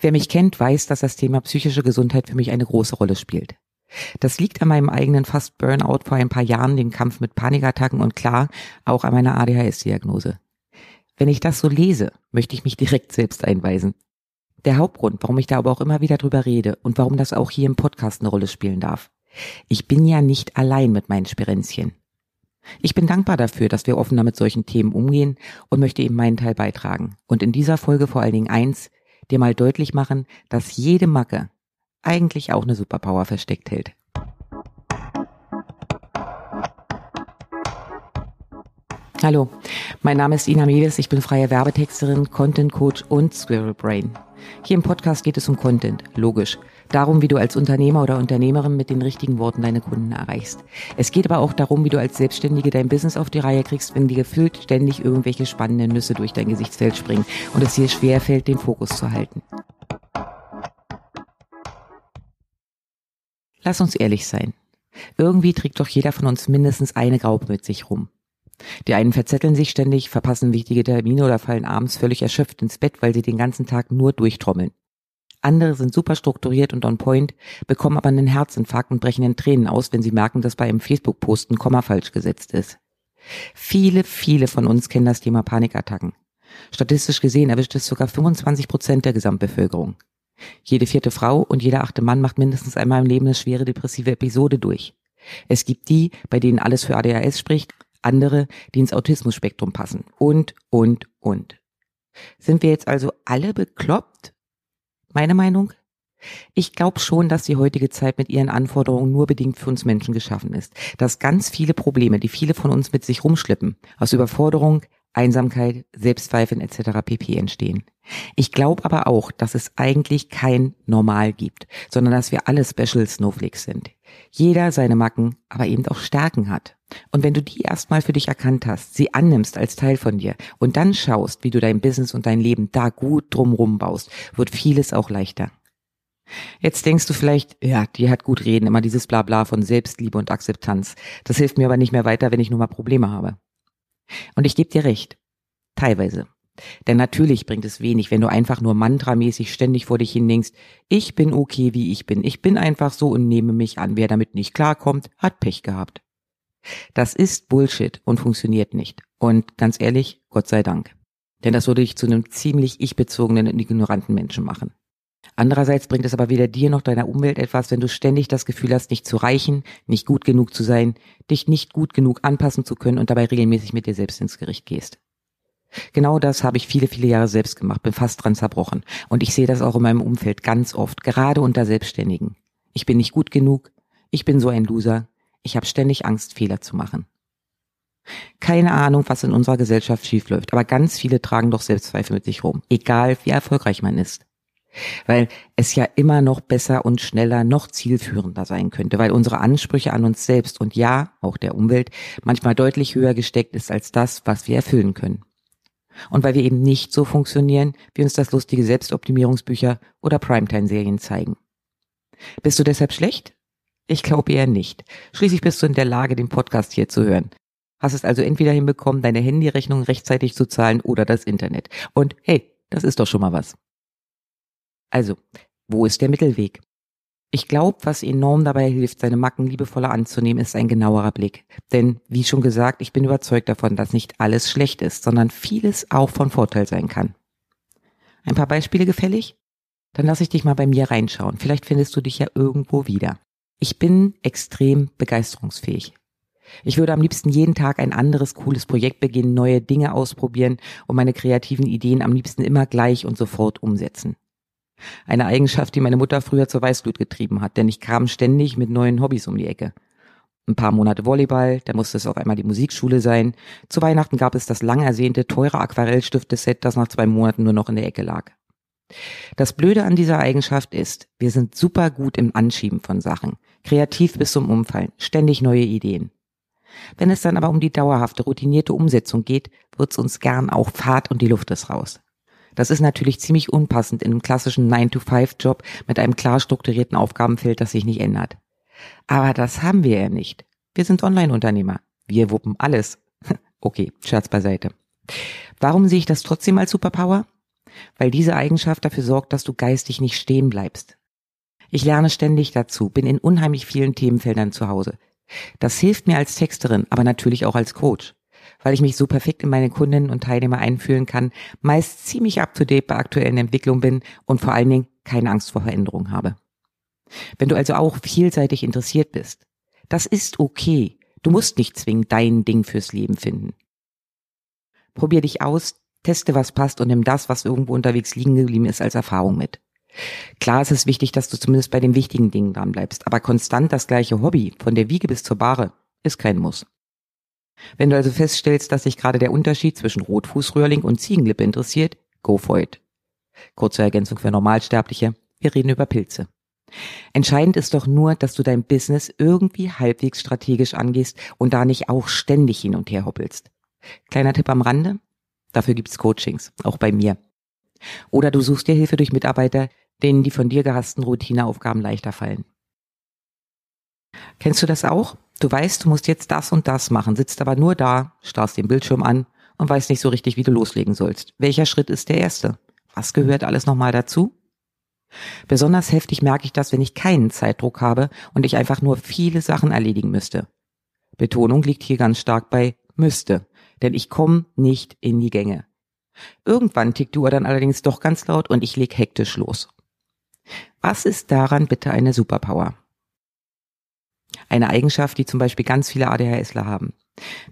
Wer mich kennt, weiß, dass das Thema psychische Gesundheit für mich eine große Rolle spielt. Das liegt an meinem eigenen fast Burnout vor ein paar Jahren, dem Kampf mit Panikattacken und klar auch an meiner ADHS-Diagnose. Wenn ich das so lese, möchte ich mich direkt selbst einweisen. Der Hauptgrund, warum ich da aber auch immer wieder drüber rede und warum das auch hier im Podcast eine Rolle spielen darf. Ich bin ja nicht allein mit meinen Sperenzchen. Ich bin dankbar dafür, dass wir offener mit solchen Themen umgehen und möchte eben meinen Teil beitragen. Und in dieser Folge vor allen Dingen eins, dir mal deutlich machen, dass jede Macke eigentlich auch eine Superpower versteckt hält. Hallo, mein Name ist Ina Mewes, ich bin freie Werbetexterin, Content Coach und Squirrel Brain. Hier im Podcast geht es um Content, logisch. Darum, wie du als Unternehmer oder Unternehmerin mit den richtigen Worten deine Kunden erreichst. Es geht aber auch darum, wie du als Selbstständige dein Business auf die Reihe kriegst, wenn dir gefühlt ständig irgendwelche spannenden Nüsse durch dein Gesichtsfeld springen und es dir schwerfällt, den Fokus zu halten. Lass uns ehrlich sein. Irgendwie trägt doch jeder von uns mindestens eine Graube mit sich rum. Die einen verzetteln sich ständig, verpassen wichtige Termine oder fallen abends völlig erschöpft ins Bett, weil sie den ganzen Tag nur durchtrommeln. Andere sind super strukturiert und on point, bekommen aber einen Herzinfarkt und brechen in Tränen aus, wenn sie merken, dass bei einem Facebook-Post ein Komma falsch gesetzt ist. Viele, viele von uns kennen das Thema Panikattacken. Statistisch gesehen erwischt es sogar 25 Prozent der Gesamtbevölkerung. Jede vierte Frau und jeder achte Mann macht mindestens einmal im Leben eine schwere depressive Episode durch. Es gibt die, bei denen alles für ADHS spricht andere, die ins Autismus-Spektrum passen und, und, und. Sind wir jetzt also alle bekloppt? Meine Meinung? Ich glaube schon, dass die heutige Zeit mit ihren Anforderungen nur bedingt für uns Menschen geschaffen ist. Dass ganz viele Probleme, die viele von uns mit sich rumschleppen, aus Überforderung, Einsamkeit, Selbstzweifeln etc. pp. entstehen. Ich glaube aber auch, dass es eigentlich kein Normal gibt, sondern dass wir alle Special Snowflakes sind. Jeder seine Macken, aber eben auch Stärken hat. Und wenn du die erstmal für dich erkannt hast, sie annimmst als Teil von dir und dann schaust, wie du dein Business und dein Leben da gut drumrum baust, wird vieles auch leichter. Jetzt denkst du vielleicht, ja, die hat gut reden, immer dieses Blabla von Selbstliebe und Akzeptanz. Das hilft mir aber nicht mehr weiter, wenn ich nur mal Probleme habe. Und ich gebe dir recht. Teilweise. Denn natürlich bringt es wenig, wenn du einfach nur mantramäßig ständig vor dich hin ich bin okay, wie ich bin. Ich bin einfach so und nehme mich an. Wer damit nicht klarkommt, hat Pech gehabt. Das ist Bullshit und funktioniert nicht. Und ganz ehrlich, Gott sei Dank. Denn das würde dich zu einem ziemlich ich-bezogenen und ignoranten Menschen machen. Andererseits bringt es aber weder dir noch deiner Umwelt etwas, wenn du ständig das Gefühl hast, nicht zu reichen, nicht gut genug zu sein, dich nicht gut genug anpassen zu können und dabei regelmäßig mit dir selbst ins Gericht gehst. Genau das habe ich viele, viele Jahre selbst gemacht, bin fast dran zerbrochen. Und ich sehe das auch in meinem Umfeld ganz oft, gerade unter Selbstständigen. Ich bin nicht gut genug, ich bin so ein Loser, ich habe ständig Angst, Fehler zu machen. Keine Ahnung, was in unserer Gesellschaft schiefläuft, aber ganz viele tragen doch Selbstzweifel mit sich rum, egal wie erfolgreich man ist. Weil es ja immer noch besser und schneller, noch zielführender sein könnte, weil unsere Ansprüche an uns selbst und ja, auch der Umwelt, manchmal deutlich höher gesteckt ist als das, was wir erfüllen können und weil wir eben nicht so funktionieren, wie uns das lustige Selbstoptimierungsbücher oder Primetime-Serien zeigen. Bist du deshalb schlecht? Ich glaube eher nicht. Schließlich bist du in der Lage, den Podcast hier zu hören. Hast es also entweder hinbekommen, deine Handyrechnung rechtzeitig zu zahlen oder das Internet. Und hey, das ist doch schon mal was. Also, wo ist der Mittelweg? Ich glaube, was enorm dabei hilft, seine Macken liebevoller anzunehmen, ist ein genauerer Blick. Denn, wie schon gesagt, ich bin überzeugt davon, dass nicht alles schlecht ist, sondern vieles auch von Vorteil sein kann. Ein paar Beispiele gefällig? Dann lass ich dich mal bei mir reinschauen. Vielleicht findest du dich ja irgendwo wieder. Ich bin extrem begeisterungsfähig. Ich würde am liebsten jeden Tag ein anderes cooles Projekt beginnen, neue Dinge ausprobieren und meine kreativen Ideen am liebsten immer gleich und sofort umsetzen. Eine Eigenschaft, die meine Mutter früher zur Weißglut getrieben hat, denn ich kam ständig mit neuen Hobbys um die Ecke. Ein paar Monate Volleyball, dann musste es auf einmal die Musikschule sein. Zu Weihnachten gab es das lang ersehnte, teure Aquarellstifte-Set, das nach zwei Monaten nur noch in der Ecke lag. Das Blöde an dieser Eigenschaft ist, wir sind super gut im Anschieben von Sachen, kreativ bis zum Umfallen, ständig neue Ideen. Wenn es dann aber um die dauerhafte, routinierte Umsetzung geht, wird's uns gern auch Fahrt und die Luft ist raus. Das ist natürlich ziemlich unpassend in einem klassischen 9-to-5-Job mit einem klar strukturierten Aufgabenfeld, das sich nicht ändert. Aber das haben wir ja nicht. Wir sind Online-Unternehmer. Wir wuppen alles. Okay, Scherz beiseite. Warum sehe ich das trotzdem als Superpower? weil diese Eigenschaft dafür sorgt, dass du geistig nicht stehen bleibst. Ich lerne ständig dazu, bin in unheimlich vielen Themenfeldern zu Hause. Das hilft mir als Texterin, aber natürlich auch als Coach, weil ich mich so perfekt in meine Kundinnen und Teilnehmer einfühlen kann, meist ziemlich up-to-date bei aktuellen Entwicklungen bin und vor allen Dingen keine Angst vor Veränderungen habe. Wenn du also auch vielseitig interessiert bist, das ist okay. Du musst nicht zwingend dein Ding fürs Leben finden. Probier dich aus, teste, was passt und nimm das, was irgendwo unterwegs liegen geblieben ist, als Erfahrung mit. Klar ist es wichtig, dass du zumindest bei den wichtigen Dingen dran bleibst, aber konstant das gleiche Hobby, von der Wiege bis zur Bahre, ist kein Muss. Wenn du also feststellst, dass sich gerade der Unterschied zwischen Rotfußröhrling und Ziegenlippe interessiert, go for it. Kurze Ergänzung für Normalsterbliche, wir reden über Pilze. Entscheidend ist doch nur, dass du dein Business irgendwie halbwegs strategisch angehst und da nicht auch ständig hin und her hoppelst. Kleiner Tipp am Rande, dafür gibt's Coachings, auch bei mir. Oder du suchst dir Hilfe durch Mitarbeiter, denen die von dir gehassten Routineaufgaben leichter fallen. Kennst du das auch? Du weißt, du musst jetzt das und das machen, sitzt aber nur da, starrst den Bildschirm an und weißt nicht so richtig, wie du loslegen sollst. Welcher Schritt ist der erste? Was gehört alles nochmal dazu? Besonders heftig merke ich das, wenn ich keinen Zeitdruck habe und ich einfach nur viele Sachen erledigen müsste. Betonung liegt hier ganz stark bei müsste, denn ich komme nicht in die Gänge. Irgendwann tickt die Uhr dann allerdings doch ganz laut und ich leg hektisch los. Was ist daran bitte eine Superpower? Eine Eigenschaft, die zum Beispiel ganz viele ADHSler haben.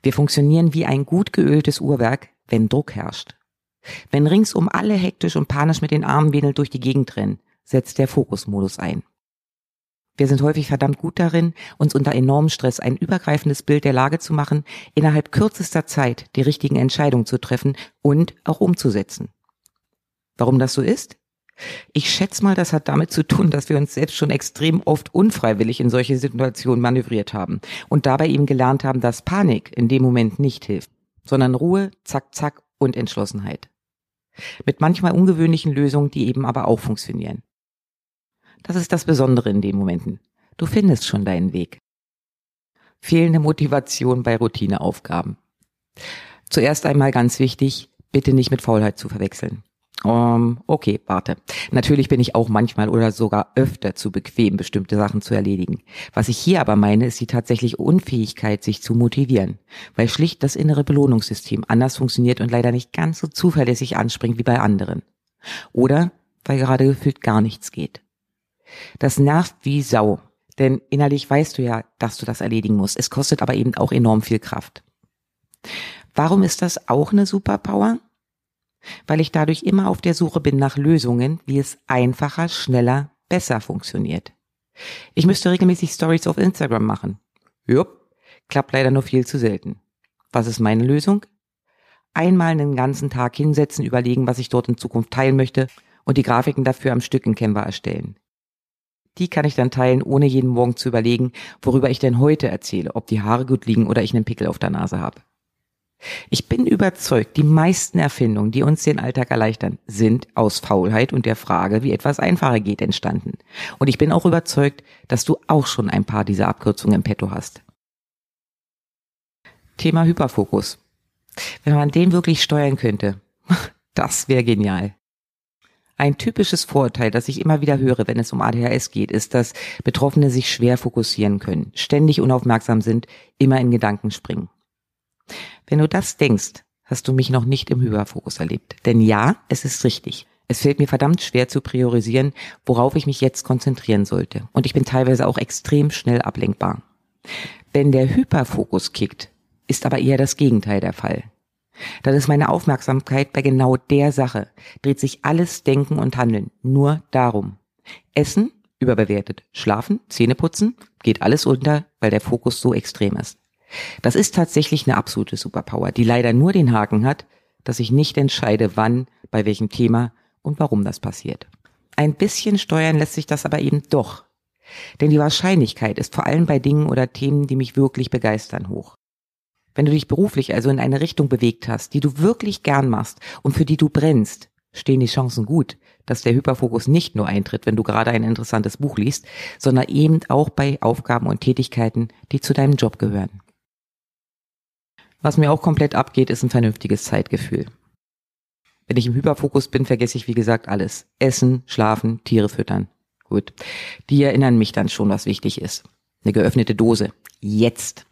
Wir funktionieren wie ein gut geöltes Uhrwerk, wenn Druck herrscht. Wenn ringsum alle hektisch und panisch mit den Armen wedelnd durch die Gegend rennen, setzt der Fokusmodus ein. Wir sind häufig verdammt gut darin, uns unter enormem Stress ein übergreifendes Bild der Lage zu machen, innerhalb kürzester Zeit die richtigen Entscheidungen zu treffen und auch umzusetzen. Warum das so ist? Ich schätze mal, das hat damit zu tun, dass wir uns selbst schon extrem oft unfreiwillig in solche Situationen manövriert haben und dabei eben gelernt haben, dass Panik in dem Moment nicht hilft, sondern Ruhe, zack, zack und Entschlossenheit. Mit manchmal ungewöhnlichen Lösungen, die eben aber auch funktionieren. Das ist das Besondere in den Momenten. Du findest schon deinen Weg. Fehlende Motivation bei Routineaufgaben. Zuerst einmal ganz wichtig, bitte nicht mit Faulheit zu verwechseln. Um, ähm, okay, warte. Natürlich bin ich auch manchmal oder sogar öfter zu bequem, bestimmte Sachen zu erledigen. Was ich hier aber meine, ist die tatsächliche Unfähigkeit, sich zu motivieren, weil schlicht das innere Belohnungssystem anders funktioniert und leider nicht ganz so zuverlässig anspringt wie bei anderen. Oder weil gerade gefühlt gar nichts geht. Das nervt wie Sau. Denn innerlich weißt du ja, dass du das erledigen musst. Es kostet aber eben auch enorm viel Kraft. Warum ist das auch eine Superpower? Weil ich dadurch immer auf der Suche bin nach Lösungen, wie es einfacher, schneller, besser funktioniert. Ich müsste regelmäßig Stories auf Instagram machen. Jupp, klappt leider nur viel zu selten. Was ist meine Lösung? Einmal einen ganzen Tag hinsetzen, überlegen, was ich dort in Zukunft teilen möchte und die Grafiken dafür am Stück in Canva erstellen. Die kann ich dann teilen, ohne jeden Morgen zu überlegen, worüber ich denn heute erzähle, ob die Haare gut liegen oder ich einen Pickel auf der Nase habe. Ich bin überzeugt, die meisten Erfindungen, die uns den Alltag erleichtern, sind aus Faulheit und der Frage, wie etwas einfacher geht, entstanden. Und ich bin auch überzeugt, dass du auch schon ein paar dieser Abkürzungen im Petto hast. Thema Hyperfokus. Wenn man den wirklich steuern könnte, das wäre genial. Ein typisches Vorurteil, das ich immer wieder höre, wenn es um ADHS geht, ist, dass Betroffene sich schwer fokussieren können, ständig unaufmerksam sind, immer in Gedanken springen. Wenn du das denkst, hast du mich noch nicht im Hyperfokus erlebt. Denn ja, es ist richtig. Es fällt mir verdammt schwer zu priorisieren, worauf ich mich jetzt konzentrieren sollte. Und ich bin teilweise auch extrem schnell ablenkbar. Wenn der Hyperfokus kickt, ist aber eher das Gegenteil der Fall. Dann ist meine Aufmerksamkeit bei genau der Sache, dreht sich alles Denken und Handeln nur darum. Essen, überbewertet. Schlafen, Zähne putzen, geht alles unter, weil der Fokus so extrem ist. Das ist tatsächlich eine absolute Superpower, die leider nur den Haken hat, dass ich nicht entscheide, wann, bei welchem Thema und warum das passiert. Ein bisschen steuern lässt sich das aber eben doch. Denn die Wahrscheinlichkeit ist vor allem bei Dingen oder Themen, die mich wirklich begeistern, hoch. Wenn du dich beruflich also in eine Richtung bewegt hast, die du wirklich gern machst und für die du brennst, stehen die Chancen gut, dass der Hyperfokus nicht nur eintritt, wenn du gerade ein interessantes Buch liest, sondern eben auch bei Aufgaben und Tätigkeiten, die zu deinem Job gehören. Was mir auch komplett abgeht, ist ein vernünftiges Zeitgefühl. Wenn ich im Hyperfokus bin, vergesse ich wie gesagt alles. Essen, schlafen, Tiere füttern. Gut. Die erinnern mich dann schon, was wichtig ist. Eine geöffnete Dose. Jetzt.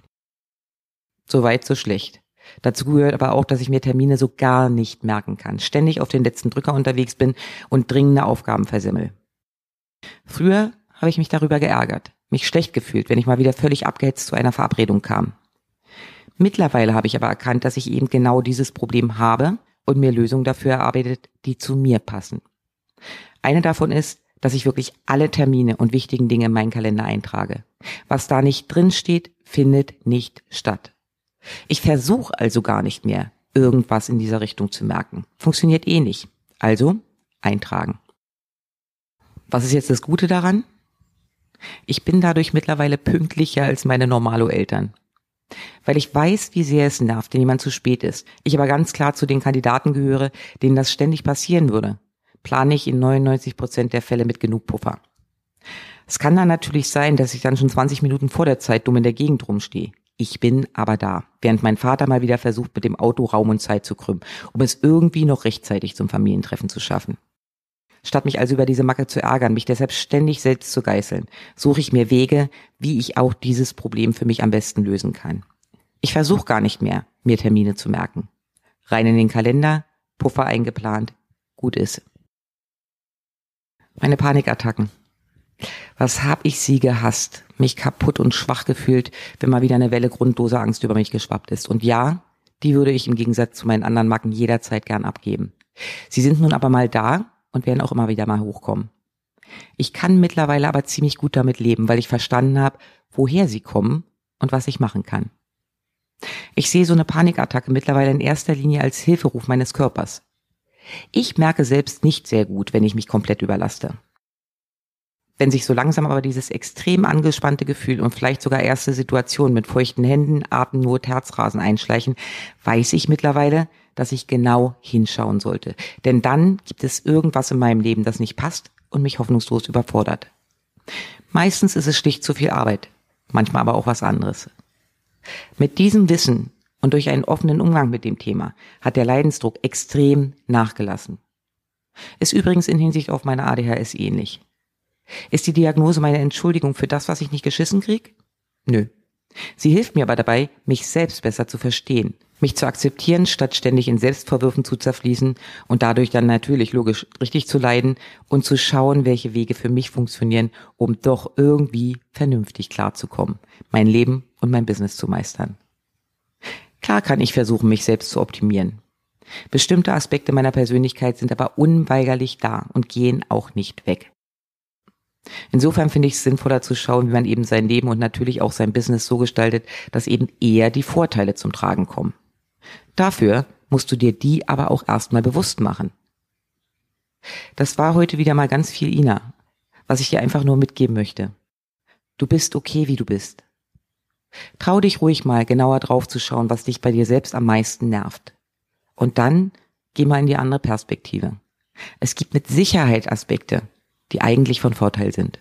So weit, so schlecht. Dazu gehört aber auch, dass ich mir Termine so gar nicht merken kann, ständig auf den letzten Drücker unterwegs bin und dringende Aufgaben versimmel. Früher habe ich mich darüber geärgert, mich schlecht gefühlt, wenn ich mal wieder völlig abgehetzt zu einer Verabredung kam. Mittlerweile habe ich aber erkannt, dass ich eben genau dieses Problem habe und mir Lösungen dafür erarbeitet, die zu mir passen. Eine davon ist, dass ich wirklich alle Termine und wichtigen Dinge in meinen Kalender eintrage. Was da nicht drin steht, findet nicht statt. Ich versuche also gar nicht mehr, irgendwas in dieser Richtung zu merken. Funktioniert eh nicht. Also eintragen. Was ist jetzt das Gute daran? Ich bin dadurch mittlerweile pünktlicher als meine Normalo-Eltern. Weil ich weiß, wie sehr es nervt, wenn jemand zu spät ist. Ich aber ganz klar zu den Kandidaten gehöre, denen das ständig passieren würde. Plane ich in 99 Prozent der Fälle mit genug Puffer. Es kann dann natürlich sein, dass ich dann schon 20 Minuten vor der Zeit dumm in der Gegend rumstehe. Ich bin aber da, während mein Vater mal wieder versucht, mit dem Auto Raum und Zeit zu krümmen, um es irgendwie noch rechtzeitig zum Familientreffen zu schaffen. Statt mich also über diese Macke zu ärgern, mich deshalb ständig selbst zu geißeln, suche ich mir Wege, wie ich auch dieses Problem für mich am besten lösen kann. Ich versuche gar nicht mehr, mir Termine zu merken. Rein in den Kalender, Puffer eingeplant, gut ist. Meine Panikattacken. Was hab ich sie gehasst, mich kaputt und schwach gefühlt, wenn mal wieder eine Welle grundloser Angst über mich geschwappt ist. Und ja, die würde ich im Gegensatz zu meinen anderen Macken jederzeit gern abgeben. Sie sind nun aber mal da und werden auch immer wieder mal hochkommen. Ich kann mittlerweile aber ziemlich gut damit leben, weil ich verstanden habe, woher sie kommen und was ich machen kann. Ich sehe so eine Panikattacke mittlerweile in erster Linie als Hilferuf meines Körpers. Ich merke selbst nicht sehr gut, wenn ich mich komplett überlaste. Wenn sich so langsam aber dieses extrem angespannte Gefühl und vielleicht sogar erste Situationen mit feuchten Händen, Atemnot, Herzrasen einschleichen, weiß ich mittlerweile, dass ich genau hinschauen sollte. Denn dann gibt es irgendwas in meinem Leben, das nicht passt und mich hoffnungslos überfordert. Meistens ist es schlicht zu viel Arbeit, manchmal aber auch was anderes. Mit diesem Wissen und durch einen offenen Umgang mit dem Thema hat der Leidensdruck extrem nachgelassen. Ist übrigens in Hinsicht auf meine ADHS ähnlich. Ist die Diagnose meine Entschuldigung für das, was ich nicht geschissen krieg? Nö. Sie hilft mir aber dabei, mich selbst besser zu verstehen mich zu akzeptieren, statt ständig in Selbstvorwürfen zu zerfließen und dadurch dann natürlich logisch richtig zu leiden und zu schauen, welche Wege für mich funktionieren, um doch irgendwie vernünftig klarzukommen, mein Leben und mein Business zu meistern. Klar kann ich versuchen, mich selbst zu optimieren. Bestimmte Aspekte meiner Persönlichkeit sind aber unweigerlich da und gehen auch nicht weg. Insofern finde ich es sinnvoller zu schauen, wie man eben sein Leben und natürlich auch sein Business so gestaltet, dass eben eher die Vorteile zum Tragen kommen. Dafür musst du dir die aber auch erstmal bewusst machen. Das war heute wieder mal ganz viel Ina, was ich dir einfach nur mitgeben möchte. Du bist okay, wie du bist. Trau dich ruhig mal genauer drauf zu schauen, was dich bei dir selbst am meisten nervt. Und dann geh mal in die andere Perspektive. Es gibt mit Sicherheit Aspekte, die eigentlich von Vorteil sind.